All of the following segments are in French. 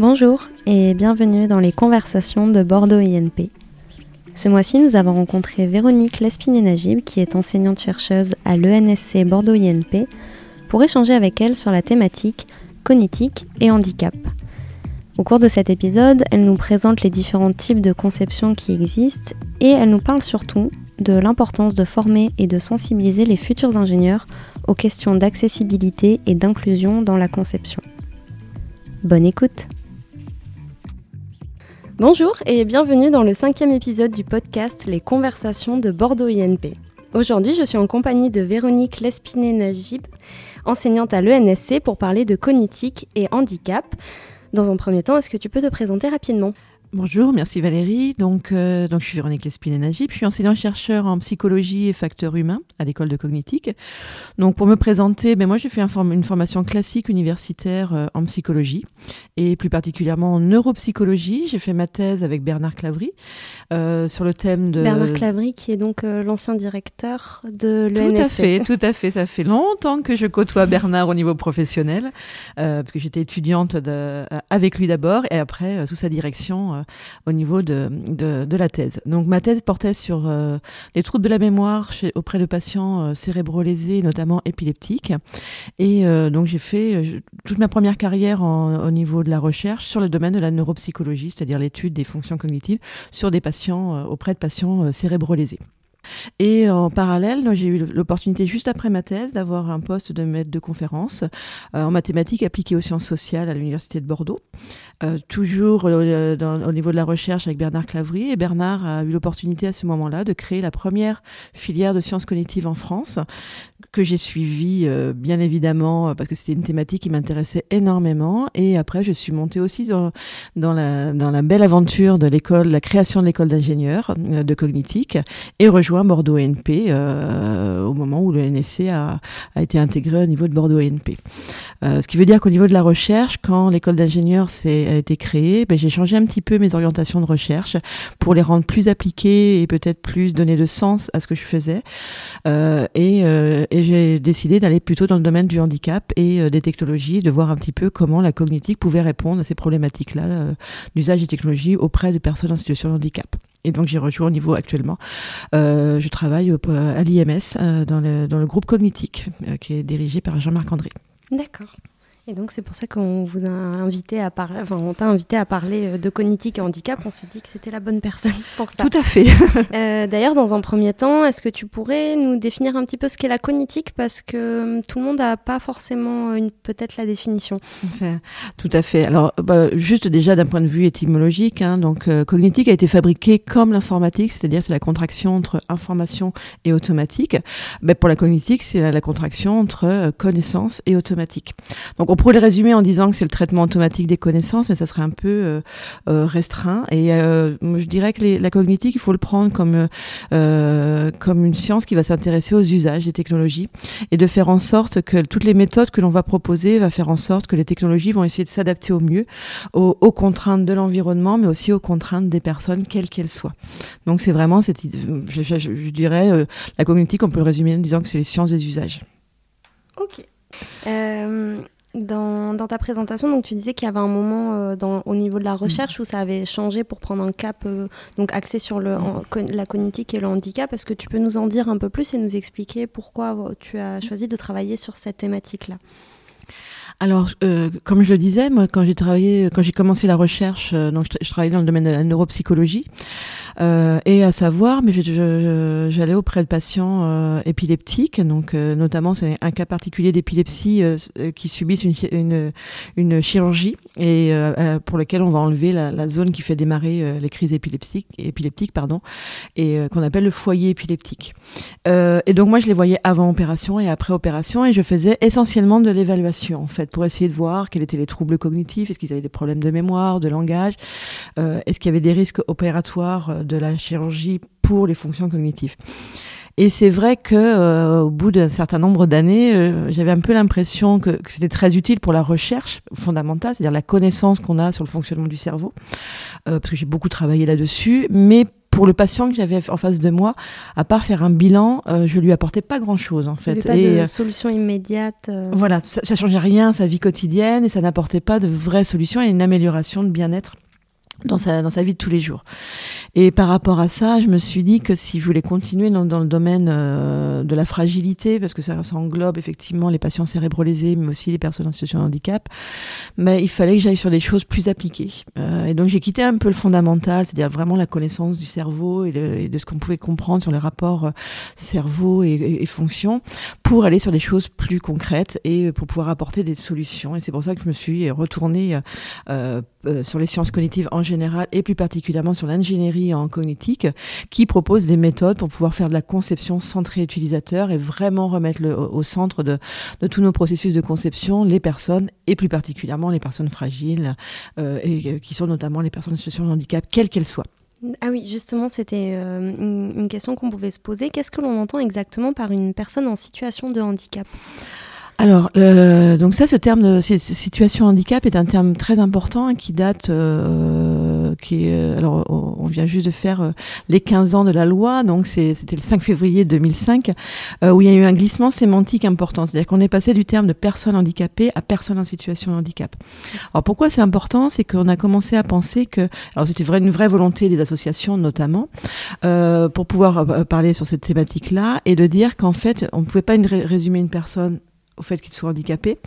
Bonjour et bienvenue dans les conversations de Bordeaux INP. Ce mois-ci, nous avons rencontré Véronique Lespiné-Najib, qui est enseignante-chercheuse à l'ENSC Bordeaux INP, pour échanger avec elle sur la thématique cognitique et handicap. Au cours de cet épisode, elle nous présente les différents types de conceptions qui existent et elle nous parle surtout de l'importance de former et de sensibiliser les futurs ingénieurs aux questions d'accessibilité et d'inclusion dans la conception. Bonne écoute Bonjour et bienvenue dans le cinquième épisode du podcast Les conversations de Bordeaux INP. Aujourd'hui, je suis en compagnie de Véronique Lespiné-Najib, enseignante à l'ENSC pour parler de cognitique et handicap. Dans un premier temps, est-ce que tu peux te présenter rapidement? Bonjour, merci Valérie. Donc, euh, donc je suis Véronique Lespine-Najib. Je suis enseignant-chercheur en psychologie et facteurs humains à l'école de cognitique. Donc, pour me présenter, ben moi, j'ai fait une formation classique universitaire euh, en psychologie et plus particulièrement en neuropsychologie. J'ai fait ma thèse avec Bernard Clavry euh, sur le thème de. Bernard Clavry, qui est donc l'ancien directeur de l'ENSC. Tout à fait, tout à fait. Ça fait longtemps que je côtoie Bernard au niveau professionnel, parce que j'étais étudiante de, avec lui d'abord et après sous sa direction euh, au niveau de, la thèse. Donc ma thèse portait sur euh, les troubles de la mémoire auprès de patients euh, notamment épileptiques. Et donc j'ai fait toute ma première carrière au niveau de la recherche sur le domaine de la neuropsychologie, c'est-à-dire l'étude des fonctions cognitives sur des patients auprès de patients cérébro-lésés. Et en parallèle, j'ai eu l'opportunité juste après ma thèse d'avoir un poste de maître de conférence euh, en mathématiques appliquées aux sciences sociales à l'Université de Bordeaux, euh, toujours euh, au niveau de la recherche avec Bernard Clavry. Et Bernard a eu l'opportunité à ce moment-là de créer la première filière de sciences cognitives en France, que j'ai suivie bien évidemment parce que c'était une thématique qui m'intéressait énormément. Et après, je suis montée aussi dans, la, belle aventure de l'école, la création de l'école d'ingénieurs de cognitique et rejoint Bordeaux NP euh, au moment où le NSC a, été intégré au niveau de Bordeaux NP. Euh, ce qui veut dire qu'au niveau de la recherche, quand l'école d'ingénieurs a été créée, ben, j'ai changé un petit peu mes orientations de recherche pour les rendre plus appliquées et peut-être plus donner de sens à ce que je faisais. Euh, j'ai décidé d'aller plutôt dans le domaine du handicap et des technologies, de voir un petit peu comment la cognitique pouvait répondre à ces problématiques-là d'usage des technologies auprès de personnes en situation de handicap. Et donc j'ai rejoint au niveau actuellement. Euh, je travaille à l'IMS euh, dans, le, dans le groupe Cognitique, euh, qui est dirigé par Jean-Marc André. D'accord. Et donc c'est pour ça qu'on vous a invité à parler, enfin on t'a invité à parler euh, de cognitique et handicap. On s'est dit que c'était la bonne personne pour ça. Tout à fait. euh, D'ailleurs, dans un premier temps, est-ce que tu pourrais nous définir un petit peu ce qu'est la cognitique? Parce que hum, tout le monde n'a pas forcément une peut-être la définition. Tout à fait. Alors bah, juste déjà d'un point de vue étymologique, hein, donc euh, cognitique a été fabriqué comme l'informatique, c'est-à-dire c'est la contraction entre information et automatique. Mais pour la cognitique, c'est la, la, contraction entre euh, connaissance et automatique. Donc on pourrait le résumer en disant que c'est le traitement automatique des connaissances, mais ça serait un peu euh, euh, restreint. Et euh, je dirais que la cognitique, il faut le prendre comme, comme une science qui va s'intéresser aux usages des technologies et de faire en sorte que toutes les méthodes que l'on va proposer va faire en sorte que les technologies vont essayer de s'adapter au mieux aux, contraintes de l'environnement, mais aussi aux contraintes des personnes, quelles qu'elles soient. Donc c'est vraiment cette, je, dirais, la cognitique, on peut le résumer en disant que c'est les sciences des usages. Ok. Dans, ta présentation, donc tu disais qu'il y avait un moment euh, dans, au niveau de la recherche où ça avait changé pour prendre un cap euh, donc axé sur le, la cognitique et le handicap. Est-ce que tu peux nous en dire un peu plus et nous expliquer pourquoi euh, tu as choisi de travailler sur cette thématique-là? Alors, euh, comme je le disais, moi, quand j'ai travaillé, quand j'ai commencé la recherche, euh, donc je, travaillais dans le domaine de la neuropsychologie, euh, et à savoir, mais j'allais auprès de patients euh, épileptiques, donc euh, notamment c'est un cas particulier d'épilepsie qui subissent une, une, une, chirurgie et pour lequel on va enlever la, la zone qui fait démarrer les crises épileptiques, épileptiques pardon, et qu'on appelle le foyer épileptique. et donc moi, je les voyais avant opération et après opération, et je faisais essentiellement de l'évaluation en fait pour essayer de voir quels étaient les troubles cognitifs, est-ce qu'ils avaient des problèmes de mémoire, de langage, euh, est-ce qu'il y avait des risques opératoires euh, de la chirurgie pour les fonctions cognitives. Et c'est vrai que euh, au bout d'un certain nombre d'années, j'avais un peu l'impression que, que c'était très utile pour la recherche fondamentale, c'est-à-dire la connaissance qu'on a sur le fonctionnement du cerveau, parce que j'ai beaucoup travaillé là-dessus, mais pour le patient que j'avais en face de moi, à part faire un bilan, euh, je lui apportais pas grand-chose en fait. pas de solution immédiate. Voilà, ça, ça changeait rien à sa vie quotidienne et ça n'apportait pas de vraies solutions et une amélioration de bien-être dans sa, dans sa vie de tous les jours. Et par rapport à ça, je me suis dit que si je voulais continuer dans, dans le domaine euh, de la fragilité, parce que ça, englobe effectivement les patients cérébrolésés, mais aussi les personnes en situation de handicap, mais il fallait que j'aille sur des choses plus appliquées. Euh, et donc j'ai quitté un peu le fondamental, c'est-à-dire vraiment la connaissance du cerveau et, de ce qu'on pouvait comprendre sur les rapports euh, cerveau et, et, fonction, pour aller sur des choses plus concrètes et pour pouvoir apporter des solutions. Et c'est pour ça que je me suis retournée sur les sciences cognitives en général et plus particulièrement sur l'ingénierie en cognitique qui propose des méthodes pour pouvoir faire de la conception centrée utilisateur et vraiment remettre le, au centre de, tous nos processus de conception les personnes et plus particulièrement les personnes fragiles euh, et qui sont notamment les personnes en situation de handicap, quelles qu'elles soient. Ah oui, justement, c'était euh, une question qu'on pouvait se poser. Qu'est-ce que l'on entend exactement par une personne en situation de handicap? Alors, euh, donc ça, ce terme de situation handicap est un terme très important qui date, euh, qui est, alors on vient juste de faire euh, les 15 ans de la loi, donc c'était le 5 février 2005, euh, où il y a eu un glissement sémantique important, c'est-à-dire qu'on est passé du terme de personne handicapée à personne en situation handicap. Alors pourquoi c'est important? C'est qu'on a commencé à penser que, alors c'était une vraie volonté des associations notamment, euh, pour pouvoir parler sur cette thématique-là et de dire qu'en fait, on ne pouvait pas résumer une personne au fait qu'ils soient handicapés.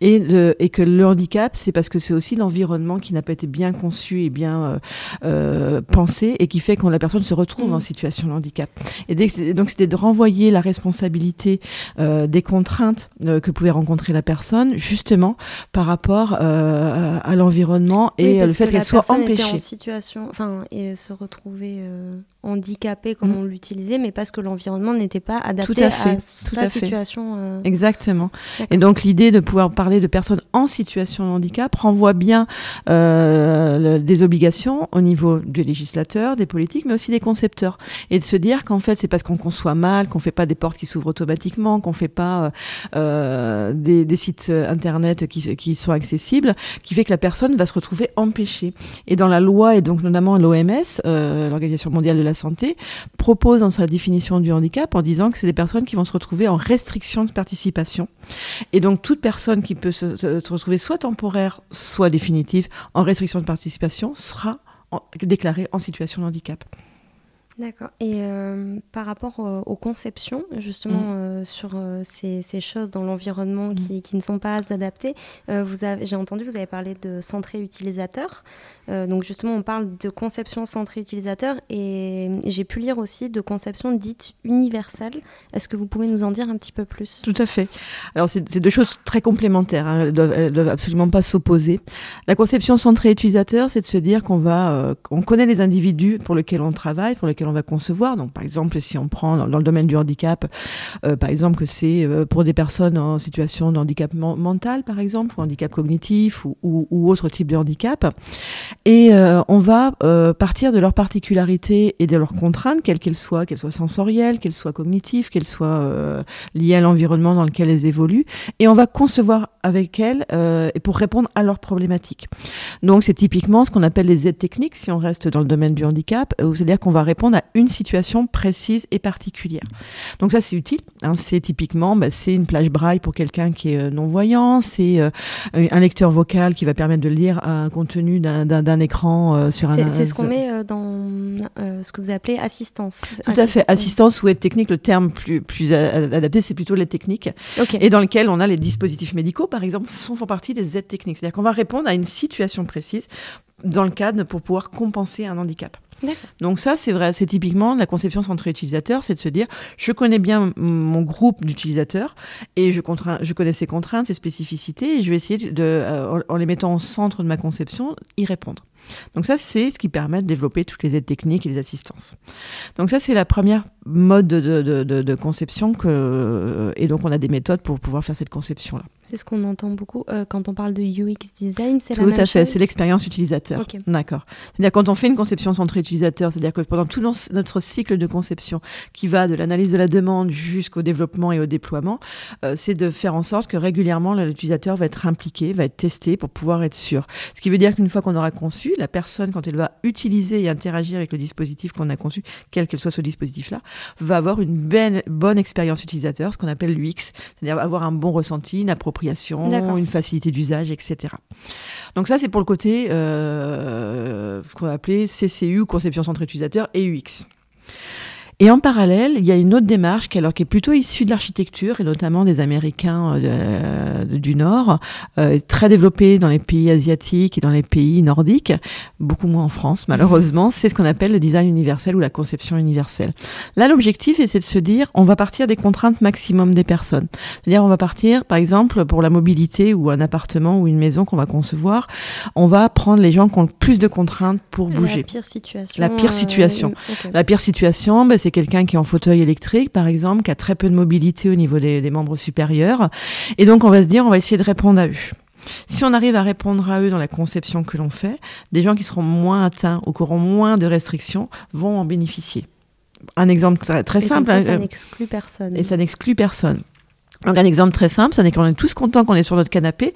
Et, le, et que le handicap c'est parce que c'est aussi l'environnement qui n'a pas été bien conçu et bien euh, euh, pensé et qui fait que la personne se retrouve mmh. en situation de handicap. Et dès, donc c'était de renvoyer la responsabilité euh, des contraintes que pouvait rencontrer la personne justement par rapport à l'environnement et le fait qu'elle soit empêchée en situation enfin et se retrouver euh, handicapé comme mmh. on l'utilisait mais parce que l'environnement n'était pas adapté tout à, fait, à tout sa à situation exactement et donc l'idée de pouvoir parler de personnes en situation de handicap renvoie bien euh, des obligations au niveau des législateurs, des politiques, mais aussi des concepteurs. Et de se dire qu'en fait, c'est parce qu'on conçoit mal, qu'on fait pas des portes qui s'ouvrent automatiquement, qu'on fait pas euh, des, des, sites internet qui, qui sont accessibles, qui fait que la personne va se retrouver empêchée. Et dans la loi, et donc notamment l'OMS, euh, l'Organisation mondiale de la santé, propose dans sa définition du handicap en disant que c'est des personnes qui vont se retrouver en restriction de participation et donc, toute personne qui peut se, retrouver soit temporaire, soit définitive en restriction de participation sera déclarée en situation de handicap. D'accord. Et euh, par rapport euh, aux conceptions, justement, mmh. euh, sur ces, ces, choses dans l'environnement mmh. qui, qui, ne sont pas adaptées, j'ai entendu, vous avez parlé de centré utilisateur. Donc, justement, on parle de conception centrée utilisateur et j'ai pu lire aussi de conception dite universelle. Est-ce que vous pouvez nous en dire un petit peu plus? Tout à fait. Alors, c'est deux choses très complémentaires. Hein. Elles, doivent, elles doivent absolument pas s'opposer. La conception centrée utilisateur, c'est de se dire qu'on va, on connaît les individus pour lesquels on travaille, pour lesquels on va concevoir. Donc, par exemple, si on prend dans, le domaine du handicap, euh, par exemple, que c'est euh, pour des personnes en situation de handicap mental, par exemple, ou handicap cognitif, ou, autre type de handicap. Et euh, on va partir de leurs particularités et de leurs contraintes, quelles qu'elles soient, qu'elles soient sensorielles, qu'elles soient cognitives, qu'elles soient liées à l'environnement dans lequel elles évoluent, et on va concevoir avec elles et pour répondre à leurs problématiques. Donc, c'est typiquement ce qu'on appelle les aides techniques, si on reste dans le domaine du handicap, c'est-à-dire qu'on va répondre à une situation précise et particulière. Donc ça, c'est utile. Hein, c'est typiquement, bah, c'est une plage braille pour quelqu'un qui est euh, non-voyant, c'est euh, un lecteur vocal qui va permettre de lire un contenu d'un écran euh, sur un... C'est ce qu'on met dans ce que vous appelez assistance. Tout à fait. Assistance ou aide technique, le terme plus, plus adapté, c'est plutôt l'aide technique. Okay. Et dans lequel on a les dispositifs médicaux, par exemple, font, font partie des aides techniques. C'est-à-dire qu'on va répondre à une situation précise dans le cadre pour pouvoir compenser un handicap. Donc ça, c'est vrai, c'est typiquement la conception centrée utilisateur, c'est de se dire, je connais bien mon groupe d'utilisateurs et je, je connais ses contraintes, ses spécificités, et je vais essayer, de, euh, en les mettant au centre de ma conception, y répondre. Donc ça, c'est ce qui permet de développer toutes les aides techniques et les assistances. Donc ça, c'est la première mode de, de, de, de, conception que, et donc on a des méthodes pour pouvoir faire cette conception-là. C'est ce qu'on entend beaucoup euh, quand on parle de UX design, c'est Tout à fait, c'est l'expérience utilisateur. Okay. D'accord. C'est-à-dire quand on fait une conception centrée utilisateur, c'est-à-dire que pendant tout notre cycle de conception, qui va de l'analyse de la demande jusqu'au développement et au déploiement, euh, c'est de faire en sorte que régulièrement l'utilisateur va être impliqué, va être testé pour pouvoir être sûr. Ce qui veut dire qu'une fois qu'on aura conçu, la personne, quand elle va utiliser et interagir avec le dispositif qu'on a conçu, quel que soit ce dispositif-là, va avoir une ben, bonne expérience utilisateur, ce qu'on appelle l'UX, c'est-à-dire avoir un bon ressenti, une appropriation, une facilité d'usage, etc. Donc ça, c'est pour le côté euh, qu'on va appeler CCU, conception centrée utilisateur, et UX. Et en parallèle, il y a une autre démarche qui, alors, qui est plutôt issue de l'architecture et notamment des Américains euh, du Nord, euh, très développée dans les pays asiatiques et dans les pays nordiques, beaucoup moins en France malheureusement. C'est ce qu'on appelle le design universel ou la conception universelle. Là, l'objectif, c'est de se dire, on va partir des contraintes maximum des personnes. C'est-à-dire, on va partir, par exemple, pour la mobilité ou un appartement ou une maison qu'on va concevoir, on va prendre les gens qui ont le plus de contraintes pour bouger. La pire situation. La pire situation. Euh, la pire situation, ben, c'est quelqu'un qui est en fauteuil électrique, par exemple, qui a très peu de mobilité au niveau des, membres supérieurs. Et donc, on va se dire, on va essayer de répondre à eux. Si on arrive à répondre à eux dans la conception que l'on fait, des gens qui seront moins atteints ou qui auront moins de restrictions vont en bénéficier. Un exemple très, très simple. Ça, ça euh, n'exclut personne. Et ça n'exclut personne. Donc un exemple très simple, c'est qu'on est tous contents qu'on est sur notre canapé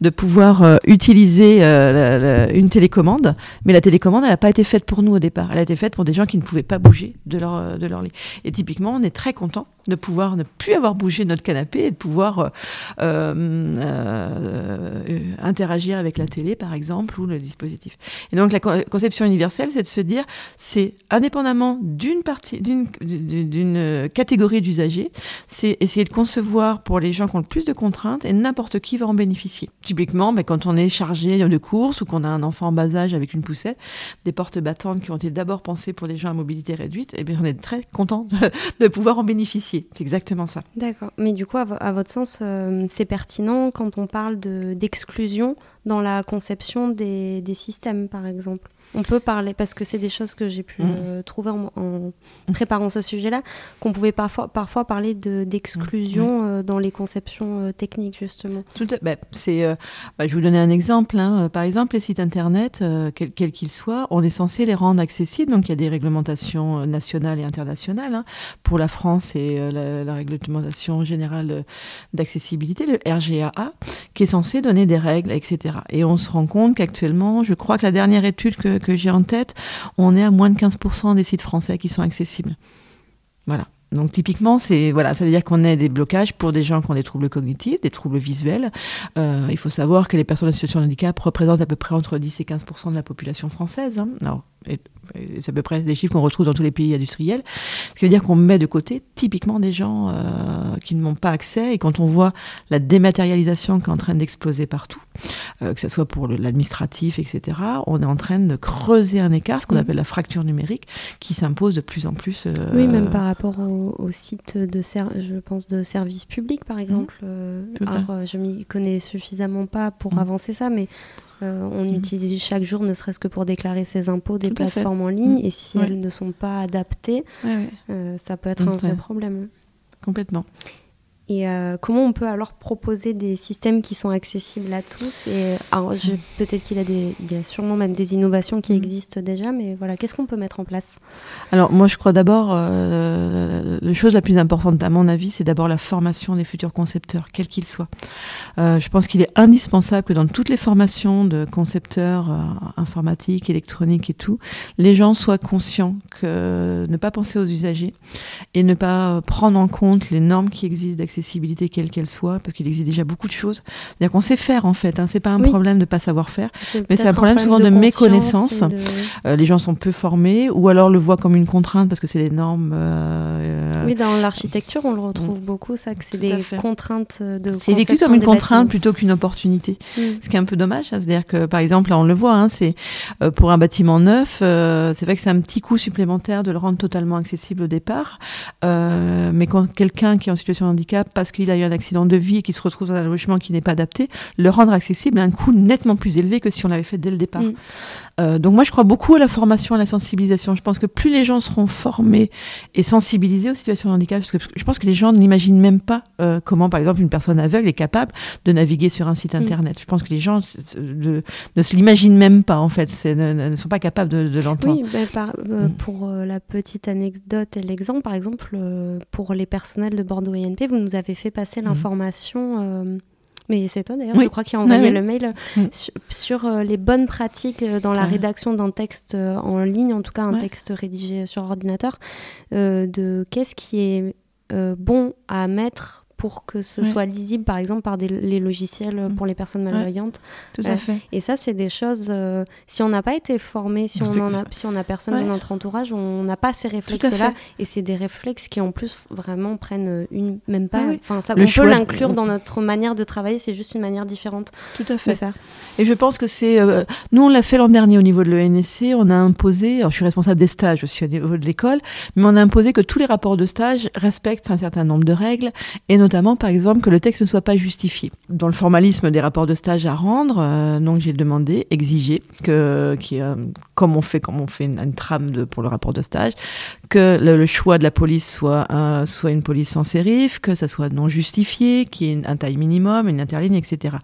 de pouvoir euh, utiliser euh, une télécommande, mais la télécommande, elle n'a pas été faite pour nous au départ. Elle a été faite pour des gens qui ne pouvaient pas bouger de leur, euh, de leur lit. Et typiquement, on est très content de pouvoir ne plus avoir bougé notre canapé et de pouvoir interagir avec la télé, par exemple, ou le dispositif. Et donc la conception universelle, c'est de se dire, c'est indépendamment d'une partie, d'une catégorie d'usagers, c'est essayer de concevoir pour les gens qui ont le plus de contraintes et n'importe qui va en bénéficier. Typiquement, ben, quand on est chargé de course ou qu'on a un enfant en bas âge avec une poussette, des portes battantes qui ont été d'abord pensées pour des gens à mobilité réduite, et eh bien, on est très content de, pouvoir en bénéficier. C'est exactement ça. D'accord. Mais du coup, à, votre sens, euh, c'est pertinent quand on parle d'exclusion dans la conception des, des systèmes, par exemple on peut parler, parce que c'est des choses que j'ai pu mm. euh, trouver en, préparant ce sujet-là, qu'on pouvait parfois, parfois parler d'exclusion mm. euh, dans les conceptions euh, techniques, justement. Tout bah, c'est, bah, je vais vous donner un exemple. Hein. Par exemple, les sites Internet, quels qu'ils soient, on est censé les rendre accessibles. Donc, il y a des réglementations nationales et internationales. Hein. Pour la France, et la, la, réglementation générale d'accessibilité, le RGAA, qui est censé donner des règles, etc. Et on se rend compte qu'actuellement, je crois que la dernière étude que j'ai en tête, on est à moins de 15% des sites français qui sont accessibles. Voilà. Donc typiquement, c'est voilà, ça veut dire qu'on a des blocages pour des gens qui ont des troubles cognitifs, des troubles visuels. Euh, il faut savoir que les personnes en situation de handicap représentent à peu près entre 10 et 15% de la population française. Hein. C'est à peu près des chiffres qu'on retrouve dans tous les pays industriels. Ce qui veut dire qu'on met de côté typiquement des gens euh, qui n'ont pas accès. Et quand on voit la dématérialisation qui est en train d'exploser partout, que ce soit pour l'administratif, etc., on est en train de creuser un écart, ce qu'on mmh. appelle la fracture numérique, qui s'impose de plus en plus. Euh, oui, même par rapport aux sites de, je pense, de services publics, par mmh. exemple. alors, je m'y connais suffisamment pas pour mmh. avancer ça, mais euh, on mm. utilise chaque jour, ne serait-ce que pour déclarer ses impôts, des plateformes en ligne. Mm. Et si elles ne sont pas adaptées, euh, ça peut être un vrai problème. Complètement. Et euh, comment on peut alors proposer des systèmes qui sont accessibles à tous Et peut-être qu'il y, a sûrement même des innovations qui mm. existent déjà, mais voilà, qu'est-ce qu'on peut mettre en place? Alors moi, je crois d'abord, euh, la chose la plus importante à mon avis, c'est d'abord la formation des futurs concepteurs, quels qu'ils soient. Euh, je pense qu'il est indispensable que dans toutes les formations de concepteurs informatiques, électroniques et tout, les gens soient conscients que ne pas penser aux usagers et ne pas prendre en compte les normes qui existent d'accessibilité accessibilité quelle qu'elle soit, parce qu'il existe déjà beaucoup de choses. C'est-à-dire qu'on sait faire en fait, hein. c'est pas un problème de pas savoir faire, mais c'est un problème, souvent de, méconnaissance. Euh, les gens sont peu formés, ou alors le voient comme une contrainte parce que c'est des normes. Euh, oui, dans l'architecture, on le retrouve beaucoup, ça, que c'est des contraintes de. C'est vécu comme une contrainte plutôt qu'une opportunité, mm. ce qui est un peu dommage. Hein. C'est-à-dire que par exemple, là on le voit, hein, c'est euh, pour un bâtiment neuf, c'est vrai que c'est un petit coût supplémentaire de le rendre totalement accessible au départ, mais quand quelqu'un qui est en situation de handicap parce qu'il a eu un accident de vie et qu'il se retrouve dans un logement qui n'est pas adapté, le rendre accessible à un coût nettement plus élevé que si on l'avait fait dès le départ. Mm. Euh, donc moi, je crois beaucoup à la formation, à la sensibilisation. Je pense que plus les gens seront formés et sensibilisés aux situations de handicap, parce que je pense que les gens n'imaginent même pas euh, comment, par exemple, une personne aveugle est capable de naviguer sur un site mm. internet. Je pense que les gens ne se l'imaginent même pas, en fait, ne, ne, sont pas capables de, l'entendre. Oui, euh, mm. pour la petite anecdote et l'exemple, par exemple, pour les personnels de Bordeaux INP, vous nous avez fait passer mm. l'information Mais c'est toi d'ailleurs, je crois, qui a envoyé le mail mm. sur, les bonnes pratiques dans la rédaction d'un texte en ligne, en tout cas un texte rédigé sur ordinateur, de qu'est-ce qui est bon à mettre pour que ce soit lisible, par exemple, par des, les logiciels mm. pour les personnes malvoyantes. tout à fait. Et ça, c'est des choses, euh, si on n'a pas été formé, si on, a, si on a personne dans notre entourage, on n'a pas ces réflexes-là. Et c'est des réflexes qui, en plus, vraiment prennent une, même pas. Enfin, ça, on peut l'inclure dans notre manière de travailler, c'est juste une manière différente tout à fait. de faire. Et je pense que c'est. Euh, nous, on l'a fait l'an dernier au niveau de l'ENSC. On a imposé. Alors, je suis responsable des stages aussi au niveau de l'école, mais on a imposé que tous les rapports de stage respectent un certain nombre de règles, et notamment, par exemple, que le texte ne soit pas justifié. Dans le formalisme des rapports de stage à rendre, euh, donc j'ai demandé, exigé, que, euh, comme on fait, comme on fait une, trame pour le rapport de stage, que le, choix de la police soit, soit une police sans sérif, que ça soit non justifié, qu'il y ait un taille minimum, une interligne, etc.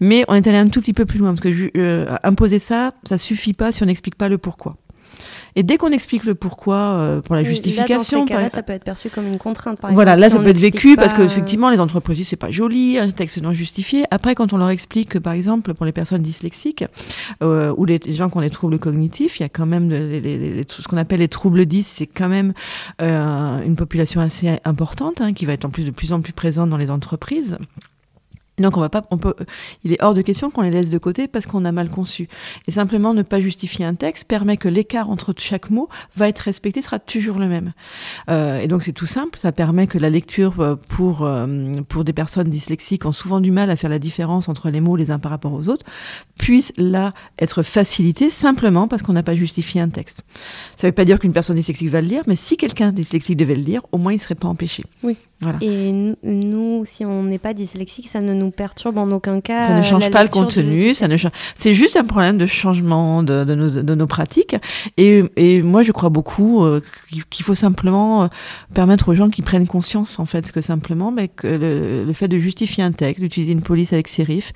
Mais on est allé un tout petit peu plus loin, parce que euh, imposer ça, ça suffit pas si on n'explique pas le pourquoi. Et dès qu'on explique le pourquoi euh, pour la justification, là, ça peut être perçu comme une contrainte. Par voilà, là, ça peut être vécu parce que effectivement, les entreprises disent c'est pas joli, un texte non justifié. Après, quand on leur explique que, par exemple, pour les personnes dyslexiques euh, ou les gens qui ont des troubles cognitifs, il y a quand même ce qu'on appelle les troubles 10, c'est quand même euh, une population assez importante hein, qui va être en plus de plus en plus présente dans les entreprises. Donc on va pas, on peut, il est hors de question qu'on les laisse de côté parce qu'on a mal conçu. Et simplement ne pas justifier un texte permet que l'écart entre chaque mot va être respecté, sera toujours le même. Euh, et donc c'est tout simple, ça permet que la lecture euh, pour euh, pour des personnes dyslexiques ont souvent du mal à faire la différence entre les mots les uns par rapport aux autres, puisse là être facilitée simplement parce qu'on n'a pas justifié un texte. Ça ne veut pas dire qu'une personne dyslexique va le lire, mais si quelqu'un dyslexique devait le lire, au moins il ne serait pas empêché. Oui. Et nous, si on n'est pas dyslexique, ça ne nous perturbe en aucun cas. Ça ne change pas le contenu, ça ne c'est juste un problème de changement de, de, nos, de nos, pratiques. Et, et, moi, je crois beaucoup euh, qu'il faut simplement euh, permettre aux gens qui prennent conscience, en fait, que simplement, mais que le, fait de justifier un texte, d'utiliser une police avec sérif,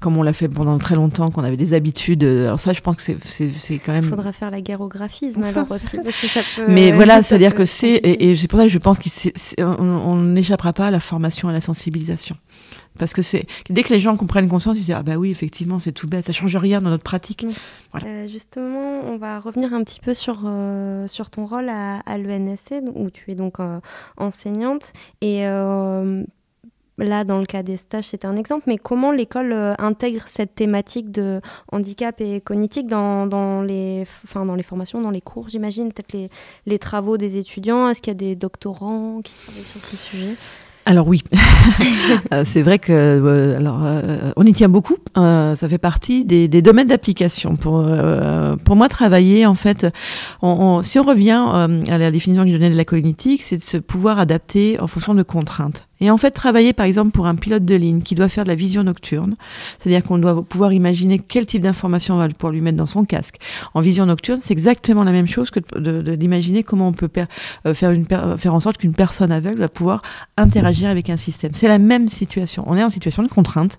comme on l'a fait pendant très longtemps, qu'on avait des habitudes. Alors ça, je pense que c'est quand même. Il faudra faire la guerre au graphisme alors aussi, parce que ça peut, Mais voilà, c'est-à-dire que c'est et, c'est pour ça que je pense qu'on n'échappera pas à la formation, à la sensibilisation. Parce que c'est dès que les gens comprennent conscience, ils disent ah bah oui effectivement c'est tout bête, ça change rien dans notre pratique. Euh, justement, on va revenir un petit peu sur euh, sur ton rôle à, à l'ENSC où tu es donc euh, enseignante et là dans le cas des stages c'était un exemple, mais comment l'école intègre cette thématique de handicap et cognitique dans, dans les enfin dans les formations, dans les cours j'imagine, peut-être les, les travaux des étudiants? Est-ce qu'il y a des doctorants qui travaillent sur ce sujet? Alors oui, euh, c'est vrai que euh, alors euh, on y tient beaucoup. ça fait partie des, domaines d'application. Pour pour moi, travailler en fait, si on revient à la définition que je donnais de la cognitique, c'est de se pouvoir adapter en fonction de contraintes. Et en fait, travailler par exemple pour un pilote de ligne qui doit faire de la vision nocturne, c'est-à-dire qu'on doit pouvoir imaginer quel type d'information on va pouvoir lui mettre dans son casque. En vision nocturne, c'est exactement la même chose que d'imaginer comment on peut euh, faire, une, faire en sorte qu'une personne aveugle va pouvoir interagir avec un système. C'est la même situation. On est en situation de contrainte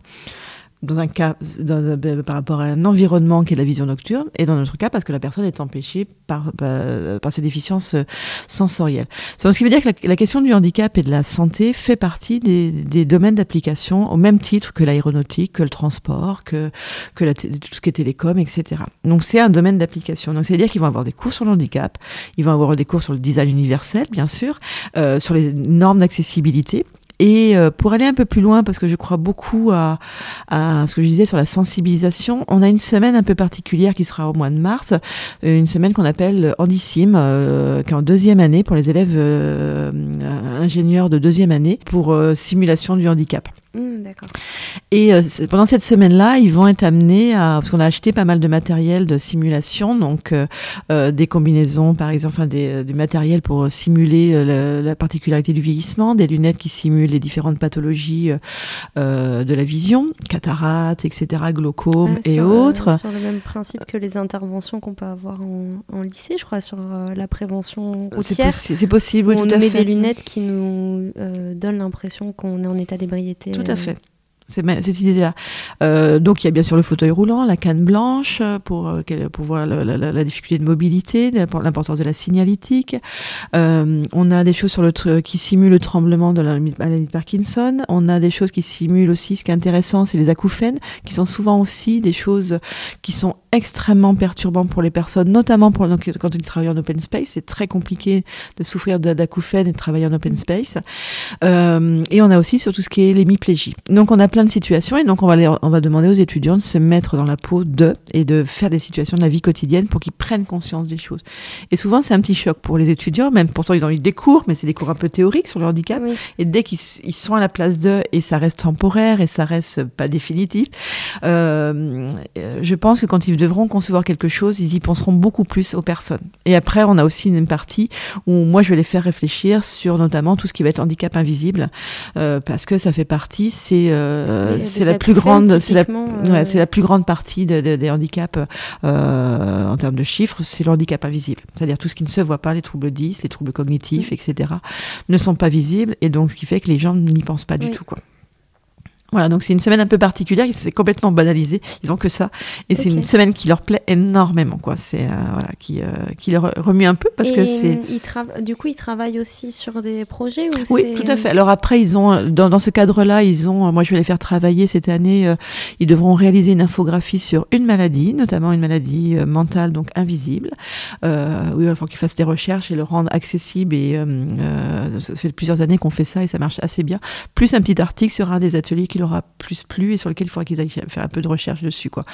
dans un cas euh, par rapport à un environnement qui est la vision nocturne, et dans notre cas parce que la personne est empêchée par, par, par ses déficiences euh, sensorielles. ce qui veut dire que la, question du handicap et de la santé fait partie des, des domaines d'application au même titre que l'aéronautique, que le transport, que, que la, tout ce qui est télécom, etc. Donc c'est un domaine d'application. Donc c'est-à-dire qu'ils vont avoir des cours sur le handicap, ils vont avoir des cours sur le design universel, bien sûr, euh, sur les normes d'accessibilité, et euh, pour aller un peu plus loin, parce que je crois beaucoup à, ce que je disais sur la sensibilisation, on a une semaine un peu particulière qui sera au mois de mars, euh, une semaine qu'on appelle Andicim, euh, qui est en deuxième année pour les élèves ingénieurs de deuxième année pour simulation du handicap. Mmh, et euh, pendant cette semaine-là, ils vont être amenés à, parce qu'on a acheté pas mal de matériel de simulation, donc euh, euh des combinaisons, par exemple, enfin, des, du matériel pour simuler la particularité du vieillissement, des lunettes qui simulent les différentes pathologies de la vision, cataracte, etc., glaucome et autres. sur le même principe que les interventions qu'on peut avoir en, en, lycée, je crois, sur la prévention routière. C'est possible, oui, on tout à met des lunettes qui nous donnent l'impression qu'on est en état d'ébriété. Tout à fait. cette idée-là. Euh, donc il y a bien sûr le fauteuil roulant, la canne blanche euh, pour, euh, pour voir la, la, la, difficulté de mobilité, l'importance de la signalétique. Euh, on a des choses sur le qui simulent le tremblement de la maladie de Parkinson. On a des choses qui simulent aussi, ce qui est intéressant, c'est les acouphènes, qui sont souvent aussi des choses qui sont extrêmement perturbantes pour les personnes, notamment pour, donc, quand ils travaillent en open space. C'est très compliqué de souffrir d'acouphènes et de travailler en open space. Euh, et on a aussi sur tout ce qui est l'hémiplégie. Donc on a plein de situations et donc on va, on va demander aux étudiants de se mettre dans la peau de et de faire des situations de la vie quotidienne pour qu'ils prennent conscience des choses. Et souvent c'est un petit choc pour les étudiants, même pourtant ils ont eu des cours, mais c'est des cours un peu théoriques sur le handicap. Et dès qu'ils sont à la place d'eux et ça reste temporaire et ça reste pas définitif, je pense que quand ils devront concevoir quelque chose, ils y penseront beaucoup plus aux personnes. Et après on a aussi une partie où moi je vais les faire réfléchir sur notamment tout ce qui va être handicap invisible, euh, parce que ça fait partie, c'est euh, euh, la plus grande, c'est la, ouais, c'est la plus grande partie de, de, des handicaps euh, en termes de chiffres, c'est le handicap invisible. C'est-à-dire tout ce qui ne se voit pas, les troubles 10, les troubles cognitifs, etc., ne sont pas visibles, et donc ce qui fait que les gens n'y pensent pas du tout, quoi. Voilà, donc c'est une semaine un peu particulière, c'est complètement banalisé, ils ont que ça, et c'est une semaine qui leur plaît énormément, quoi. C'est euh, voilà, qui euh, qui leur remue un peu parce que c'est. Du coup, ils travaillent aussi sur des projets ou Oui, tout à fait. Alors après, ils ont dans, dans ce cadre-là, ils ont, moi je vais les faire travailler cette année. Euh, ils devront réaliser une infographie sur une maladie, notamment une maladie mentale donc invisible. oui, il faut qu'ils fassent des recherches et le rendre accessible. Et ça fait plusieurs années qu'on fait ça et ça marche assez bien. Plus un petit article sur un des ateliers qui aura plus plu et sur lequel il faudra qu'ils aillent faire un peu de recherche dessus. Quoi.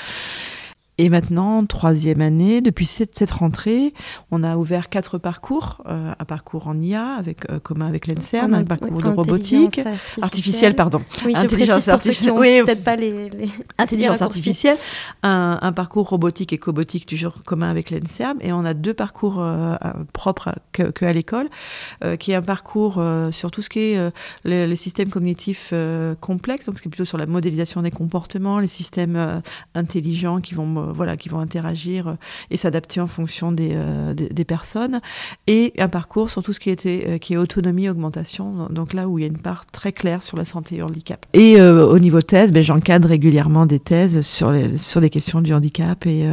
Et maintenant, troisième année, depuis cette, cette, rentrée, on a ouvert quatre parcours. Euh, un parcours en IA, avec, euh, commun avec l'ENSERM, un parcours de robotique, artificielle, pardon. Oui, intelligence artificielle. Oui, peut-être pas les, les... Intelligence artificielle, un, un, parcours robotique et cobotique, toujours commun avec l'ENSERM. Et on a deux parcours euh, propres que, que, à l'école, qui est un parcours sur tout ce qui est les, les, systèmes cognitifs complexes, donc ce qui est plutôt sur la modélisation des comportements, les systèmes intelligents qui vont voilà, qui vont interagir euh, et s'adapter en fonction des, euh, des, des, personnes, et un parcours sur tout ce qui, était, qui est autonomie, augmentation, donc là où il y a une part très claire sur la santé et le handicap. Et au niveau thèse, ben, j'encadre régulièrement des thèses sur les, sur les questions du handicap et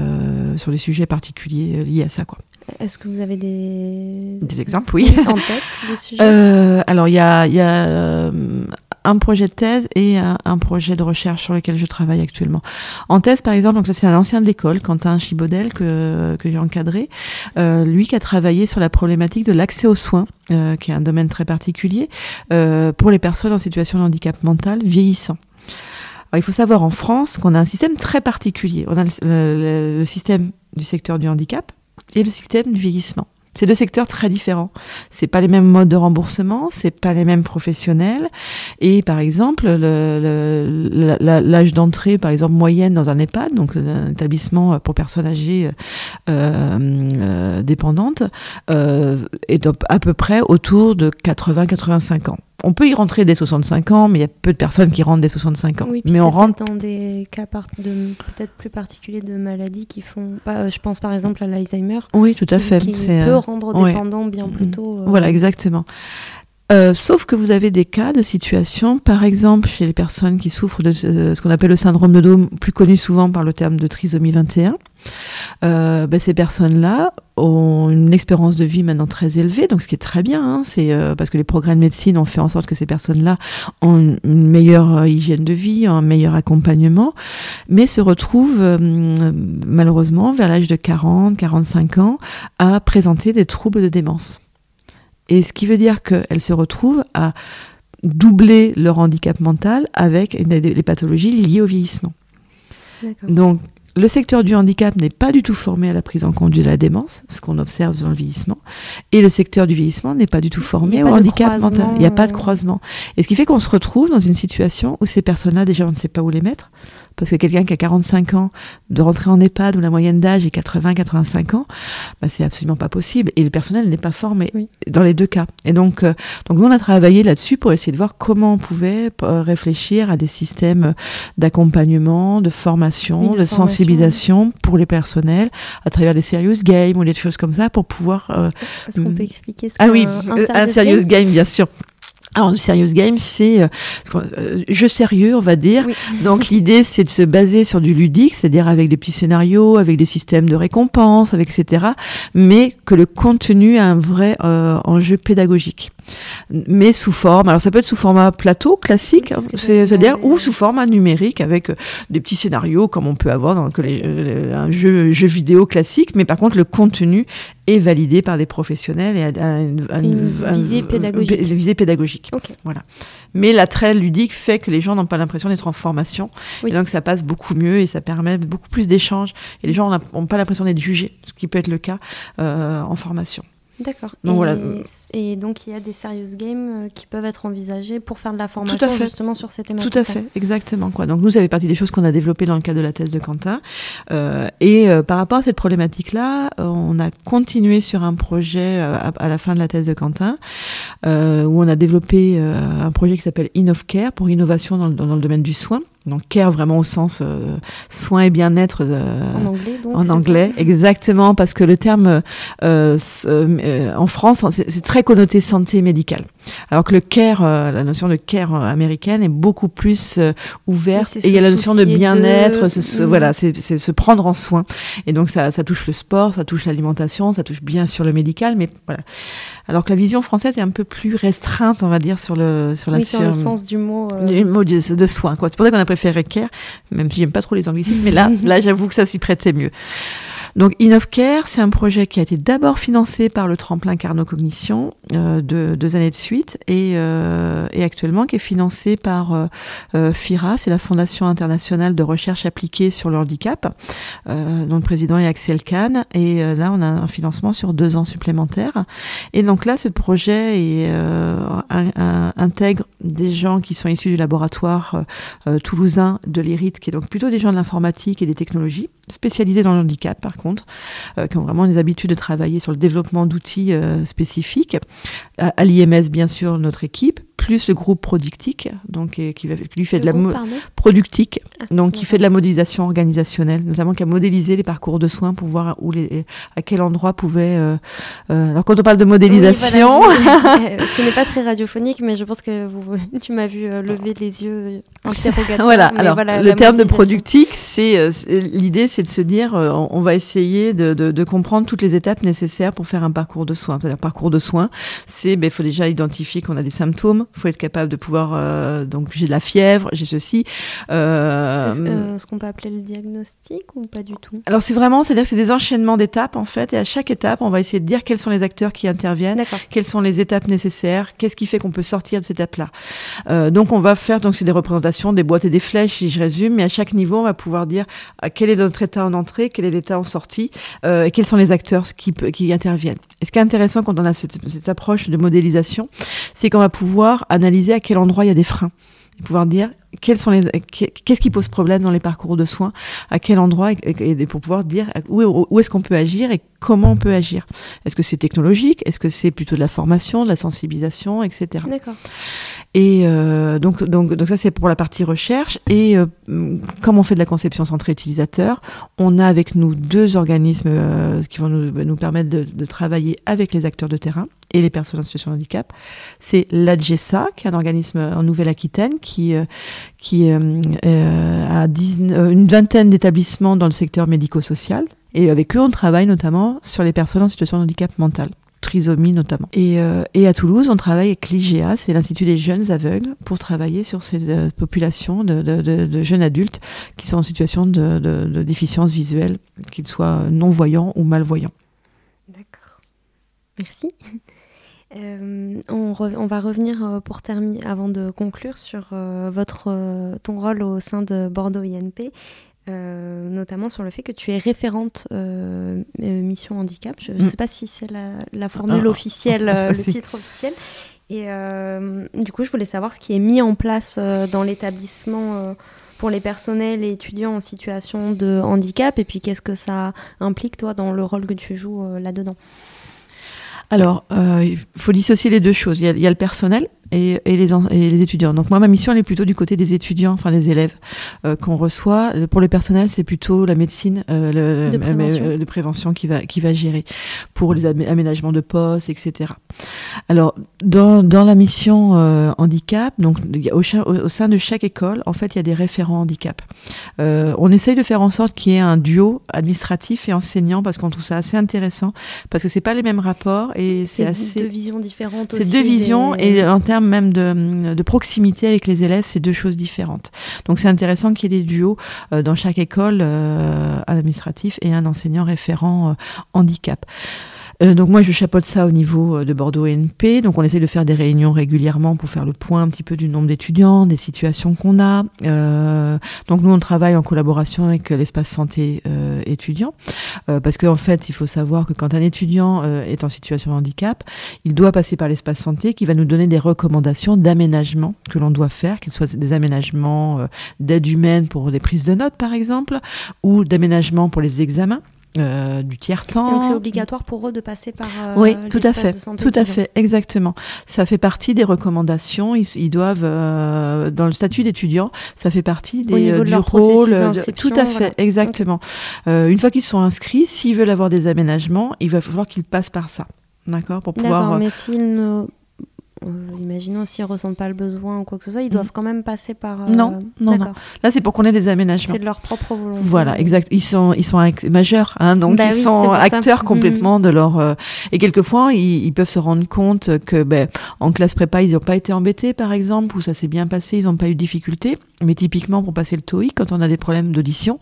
sur les sujets particuliers liés à ça. Quoi. Est-ce que vous avez des, des exemples, oui. En tête, des sujets? Euh, Alors, il y a, y a euh, un projet de thèse et un, un, projet de recherche sur lequel je travaille actuellement. En thèse, par exemple, donc ça c'est un ancien de l'école, Quentin Chibodel, que, que j'ai encadré, euh, lui qui a travaillé sur la problématique de l'accès aux soins, euh, qui est un domaine très particulier, euh, pour les personnes en situation de handicap mental vieillissant. Il faut savoir en France qu'on a un système très particulier. On a le, le système du secteur du handicap, et le système du vieillissement. C'est deux secteurs très différents. C'est pas les mêmes modes de remboursement, c'est pas les mêmes professionnels. Et par exemple, l'âge d'entrée, par exemple moyenne dans un EHPAD, donc un établissement pour personnes âgées euh, euh, dépendantes, euh, est à peu près autour de 80-85 ans on peut y rentrer dès 65 ans, mais il y a peu de personnes qui rentrent dès 65 ans. Oui, mais on rentre dans des cas peut-être plus particuliers de maladies qui font. Pas, je pense par exemple à l'Alzheimer. Oui, tout à fait. Qui peut rendre dépendant ouais. bien plus tôt. Euh... Voilà, exactement. Euh, sauf que vous avez des cas de situation, par exemple chez les personnes qui souffrent de euh, ce qu'on appelle le syndrome de Down, plus connu souvent par le terme de trisomie 21. Euh, ben ces personnes-là ont une espérance de vie maintenant très élevée, donc ce qui est très bien, hein, c'est euh, parce que les progrès de médecine ont fait en sorte que ces personnes-là ont une, une, meilleure hygiène de vie, un meilleur accompagnement, mais se retrouvent euh, malheureusement vers l'âge de 40, 45 ans à présenter des troubles de démence. Et ce qui veut dire qu'elles se retrouvent à doubler leur handicap mental avec des, des pathologies liées au vieillissement. Donc, le secteur du handicap n'est pas du tout formé à la prise en compte de la démence, ce qu'on observe dans le vieillissement, et le secteur du vieillissement n'est pas du tout formé au handicap mental. Il n'y a pas de croisement. Et ce qui fait qu'on se retrouve dans une situation où ces personnes-là, déjà, on ne sait pas où les mettre, parce que quelqu'un qui a 45 ans, de rentrer en EHPAD où la moyenne d'âge est 80-85 ans, bah, c'est absolument pas possible. Et le personnel n'est pas formé oui. dans les deux cas. Et donc, euh, donc nous, on a travaillé là-dessus pour essayer de voir comment on pouvait euh, réfléchir à des systèmes d'accompagnement, de formation, oui, de, de formation, sensibilisation oui. pour les personnels à travers des serious games ou des choses comme ça pour pouvoir. Euh, Est-ce qu'on peut expliquer ça Ah oui, un, un serious game, game bien sûr. Alors, le serious game, c'est euh, jeu sérieux, on va dire. Donc, l'idée, c'est de se baser sur du ludique, c'est-à-dire avec des petits scénarios, avec des systèmes de récompense, avec etc. Mais que le contenu a un vrai euh, enjeu pédagogique. Mais sous forme, alors ça peut être sous format plateau classique, c'est-à-dire ou sous format numérique avec euh, des petits scénarios comme on peut avoir dans que les, un jeu, jeu vidéo classique, mais par contre le contenu est validé par des professionnels et a, une, visée pédagogique. visée pédagogique. Voilà. Mais l'attrait ludique fait que les gens n'ont pas l'impression d'être en formation. Et donc ça passe beaucoup mieux et ça permet beaucoup plus d'échanges. Et les gens n'ont pas l'impression d'être jugés, ce qui peut être le cas euh, en formation. D'accord. Et, voilà. et, donc il y a des serious games euh, qui peuvent être envisagés pour faire de la formation justement sur ces thématiques. Tout à fait, exactement. Quoi. Donc nous, ça fait partie des choses qu'on a développées dans le cadre de la thèse de Quentin. Euh, et euh, par rapport à cette problématique-là, on a continué sur un projet à, la fin de la thèse de Quentin, où on a développé un projet qui s'appelle InnovCare pour innovation dans le domaine du soin. Donc care vraiment au sens euh, soin et bien-être euh, en anglais. Donc, en anglais, exactement, parce que le terme euh, euh en France, c'est très connoté santé médicale. Alors que le care, la notion de care américaine est beaucoup plus ouverte. et il y a la notion de bien-être, de... Mhm. voilà, c'est se prendre en soin. Et donc ça, ça touche le sport, ça touche l'alimentation, ça touche bien sûr le médical, mais voilà. Alors que la vision française est un peu plus restreinte, on va dire, sur le sur la sur le sens du mot, du mot de, de soin. C'est pour ça qu'on a préféré care, même si j'aime pas trop les anglicismes, mais là, là, j'avoue que ça s'y prêtait mieux. Donc InnovCare, c'est un projet qui a été d'abord financé par le tremplin Carnot Cognition euh, de deux années de suite et, euh, et, actuellement qui est financé par euh, euh FIRA, c'est la Fondation internationale de recherche appliquée sur le handicap, euh, dont le président est Axel Kahn. Et là, on a un financement sur deux ans supplémentaires. Et donc là, ce projet intègre des gens qui sont issus du laboratoire toulousain de l'IRIT, qui est donc plutôt des gens de l'informatique et des technologies spécialisés dans le handicap par contre, euh, qui ont vraiment des habitudes de travailler sur le développement d'outils euh, spécifiques. À, l'IMS, bien sûr, notre équipe, plus le groupe Productique, donc qui, lui fait de la Productique, ah, donc qui fait de la modélisation organisationnelle, notamment qui a modélisé les parcours de soins pour voir où les, à quel endroit pouvait. Euh, alors quand on parle de modélisation, ce n'est pas très radiophonique, mais je pense que vous, tu m'as vu lever les yeux interrogatifs. voilà. Alors le terme de Productique, c'est l'idée, c'est de se dire, on va essayer de, comprendre toutes les étapes nécessaires pour faire un parcours de soins. C'est-à-dire, parcours de soins, c'est, il ben, faut déjà identifier qu'on a des symptômes, il faut être capable de pouvoir, euh, donc j'ai de la fièvre, j'ai ceci. Euh, c'est euh, ce, qu'on peut appeler le diagnostic ou pas du tout? Alors c'est vraiment, c'est-à-dire que c'est des enchaînements d'étapes en fait, et à chaque étape, on va essayer de dire quels sont les acteurs qui interviennent, quelles sont les étapes nécessaires, qu'est-ce qui fait qu'on peut sortir de cette étape-là. donc on va faire, donc c'est des représentations, des boîtes et des flèches, si je résume, mais à chaque niveau, on va pouvoir dire quel est notre état en entrée, quel est l'état en sortie, et quels sont les acteurs qui, qui interviennent. Et ce qui est intéressant quand on a cette, cette approche de modélisation, c'est qu'on va pouvoir analyser à quel endroit il y a des freins et pouvoir dire quels sont les qu'est-ce qui pose problème dans les parcours de soins, à quel endroit et, pour pouvoir dire où, où est-ce qu'on peut agir et comment on peut agir. Est-ce que c'est technologique? Est-ce que c'est plutôt de la formation, de la sensibilisation, etc. D'accord. Et euh, donc, donc, donc ça c'est pour la partie recherche. Et euh, comme on fait de la conception centrée utilisateur, on a avec nous deux organismes euh, qui vont nous, nous permettre de, de, travailler avec les acteurs de terrain et les personnes en situation de handicap. C'est l'ADGESA, qui est un organisme en Nouvelle-Aquitaine qui, euh, qui euh, a une vingtaine d'établissements dans le secteur médico-social. Et avec eux, on travaille notamment sur les personnes en situation de handicap mental trisomie notamment. Et, euh, à Toulouse, on travaille avec l'IGA, c'est l'Institut des jeunes aveugles, pour travailler sur ces euh, populations de, jeunes adultes qui sont en situation de, déficience visuelle, qu'ils soient non-voyants ou malvoyants. D'accord. Merci. Euh, on, on, va revenir pour terminer, avant de conclure, sur votre, ton rôle au sein de Bordeaux INP. Euh, notamment sur le fait que tu es référente euh, euh, mission handicap. Je ne mm. sais pas si c'est la, formule ah, officielle, le titre officiel. Et du coup, je voulais savoir ce qui est mis en place dans l'établissement pour les personnels et étudiants en situation de handicap, et puis qu'est-ce que ça implique, toi, dans le rôle que tu joues là-dedans alors, il faut dissocier les deux choses. Il y, a, le personnel, et, les, et, les, étudiants. Donc moi, ma mission, elle est plutôt du côté des étudiants, enfin les élèves qu'on reçoit. Pour le personnel, c'est plutôt la médecine le, de, prévention. de, prévention. qui va, qui va gérer pour les aménagements de postes, etc. Alors, dans, dans la mission handicap, donc au, au, sein de chaque école, en fait, il y a des référents handicap. on essaye de faire en sorte qu'il y ait un duo administratif et enseignant parce qu'on trouve ça assez intéressant parce que c'est pas les mêmes rapports et c'est assez deux visions différentes c'est deux visions et en termes même de, proximité avec les élèves c'est deux choses différentes. Donc c'est intéressant qu'il y ait des duos euh, dans chaque école euh, administratif et un enseignant référent euh, handicap euh, donc moi, je chapeaute ça au niveau euh, de Bordeaux NP. Donc on essaie de faire des réunions régulièrement pour faire le point un petit peu du nombre d'étudiants, des situations qu'on a. Euh, donc nous, on travaille en collaboration avec l'espace santé euh, étudiant. Euh, parce qu'en en fait, il faut savoir que quand un étudiant est en situation de handicap, il doit passer par l'espace santé qui va nous donner des recommandations d'aménagement que l'on doit faire, qu'ils soient des aménagements d'aide humaine pour les prises de notes, par exemple, ou d'aménagement pour les examens. Euh, du tiers temps. Donc c'est obligatoire pour eux de passer par. Euh, oui, tout à fait, tout à fait, exactement. Ça fait partie des recommandations. Ils, doivent, euh, dans le statut d'étudiant, ça fait partie des, du rôle. tout à fait, exactement. une fois qu'ils sont inscrits, s'ils veulent avoir des aménagements, il va falloir qu'ils passent par ça. D'accord? Pour pouvoir. D'accord, mais s'ils ne euh, imaginons s'ils ne ressentent pas le besoin ou quoi que ce soit, ils doivent mm. quand même passer par. Euh, non, non, non, Là, c'est pour qu'on ait des aménagements. C'est de leur propre volonté. Voilà, exact. Ils sont, ils sont majeurs, hein, donc bah ils sont acteurs mm. complètement de leur. Euh, et quelquefois, ils, peuvent se rendre compte que, ben, en classe prépa, ils n'ont pas été embêtés, par exemple, ou ça s'est bien passé, ils n'ont pas eu de difficultés. Mais typiquement, pour passer le TOEIC, quand on a des problèmes d'audition,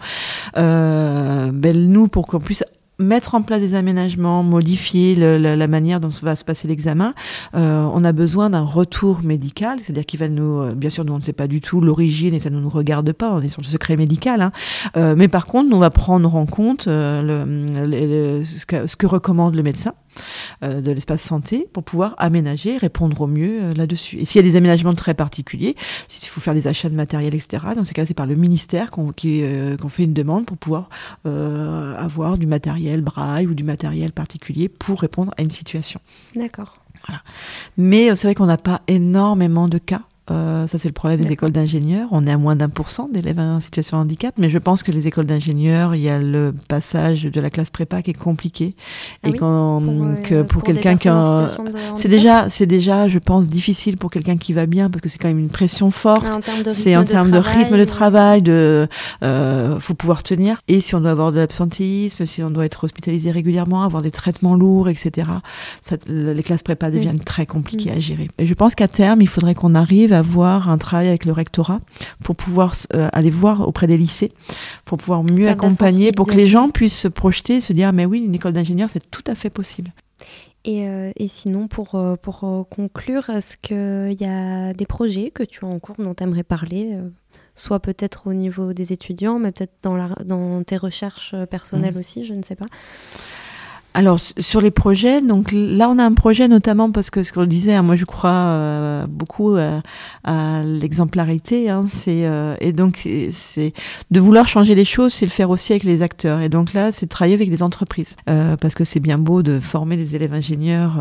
ben, nous, pour qu'on puisse mettre en place des aménagements, modifier la, manière dont va se passer l'examen, euh, on a besoin d'un retour médical, c'est-à-dire qu'il va nous, euh, bien sûr, nous on ne sait pas du tout l'origine et ça ne nous regarde pas, on est sur le secret médical, hein. euh, mais par contre, nous on va prendre en compte le, que, ce, que, recommande le médecin. Euh, de l'espace santé pour pouvoir aménager, répondre au mieux euh, là-dessus. Et s'il y a des aménagements très particuliers, s'il faut faire des achats de matériel, etc., dans ces cas, c'est par le ministère qu'on euh, fait une demande pour pouvoir avoir du matériel braille ou du matériel particulier pour répondre à une situation. D'accord. Voilà. Mais c'est vrai qu'on n'a pas énormément de cas euh, ça, c'est le problème des écoles d'ingénieurs. On est à moins d'un pour cent d'élèves en situation de handicap, mais je pense que les écoles d'ingénieurs, il y a le passage de la classe prépa qui est compliqué. Ah et pour, euh, que pour, quelqu'un qui c'est déjà, déjà, je pense, difficile pour quelqu'un qui va bien parce que c'est quand même une pression forte. Ah, c'est en termes de, rythme de travail, de, euh, faut pouvoir tenir. Et si on doit avoir de l'absentéisme, si on doit être hospitalisé régulièrement, avoir des traitements lourds, etc. Ça, les classes prépa deviennent très compliquées mm. à gérer. Et je pense qu'à terme, il faudrait qu'on arrive avoir un travail avec le rectorat pour pouvoir euh, aller voir auprès des lycées, pour pouvoir mieux accompagner, pour que les gens puissent se projeter, se dire mais oui, une école d'ingénieur, c'est tout à fait possible. Et, euh, et sinon, pour, euh, pour conclure, est-ce qu'il y a des projets que tu as en cours dont tu aimerais parler soit peut-être au niveau des étudiants, mais peut-être dans, la, dans tes recherches personnelles mmh. aussi, je ne sais pas? Alors sur les projets, donc là on a un projet notamment parce que ce qu'on disait, hein, moi je crois euh, beaucoup euh, à l'exemplarité, hein, c'est euh, et donc c'est de vouloir changer les choses, c'est le faire aussi avec les acteurs. Et donc là c'est de travailler avec des entreprises parce que c'est bien beau de former des élèves ingénieurs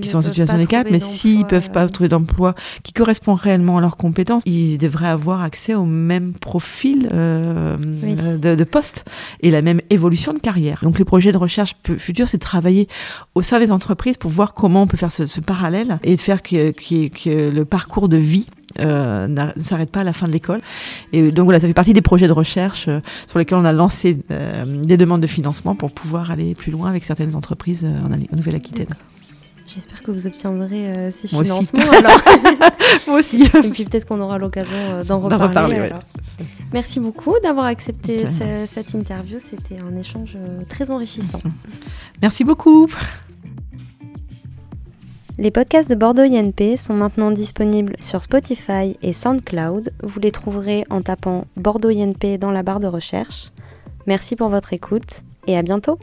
qui sont en situation de handicap, mais s'ils peuvent pas trouver d'emploi qui correspond réellement à leurs compétences, ils devraient avoir accès au même profil de, de poste et la même évolution de carrière. Donc les projet de recherche futur, c'est de travailler au sein des entreprises pour voir comment on peut faire ce, parallèle et de faire que, le parcours de vie euh, ne s'arrête pas à la fin de l'école. Et donc voilà, ça fait partie des projets de recherche euh, sur lesquels on a lancé euh, des demandes de financement pour pouvoir aller plus loin avec certaines entreprises en, Nouvelle-Aquitaine. J'espère que vous obtiendrez ces financements. Alors. Moi aussi. Et puis peut-être qu'on aura l'occasion d'en reparler. Merci beaucoup d'avoir accepté cette interview. C'était un échange euh, très enrichissant. Merci beaucoup. Les podcasts de Bordeaux INP sont maintenant disponibles sur Spotify et SoundCloud. Vous les trouverez en tapant Bordeaux INP dans la barre de recherche. Merci pour votre écoute et à bientôt.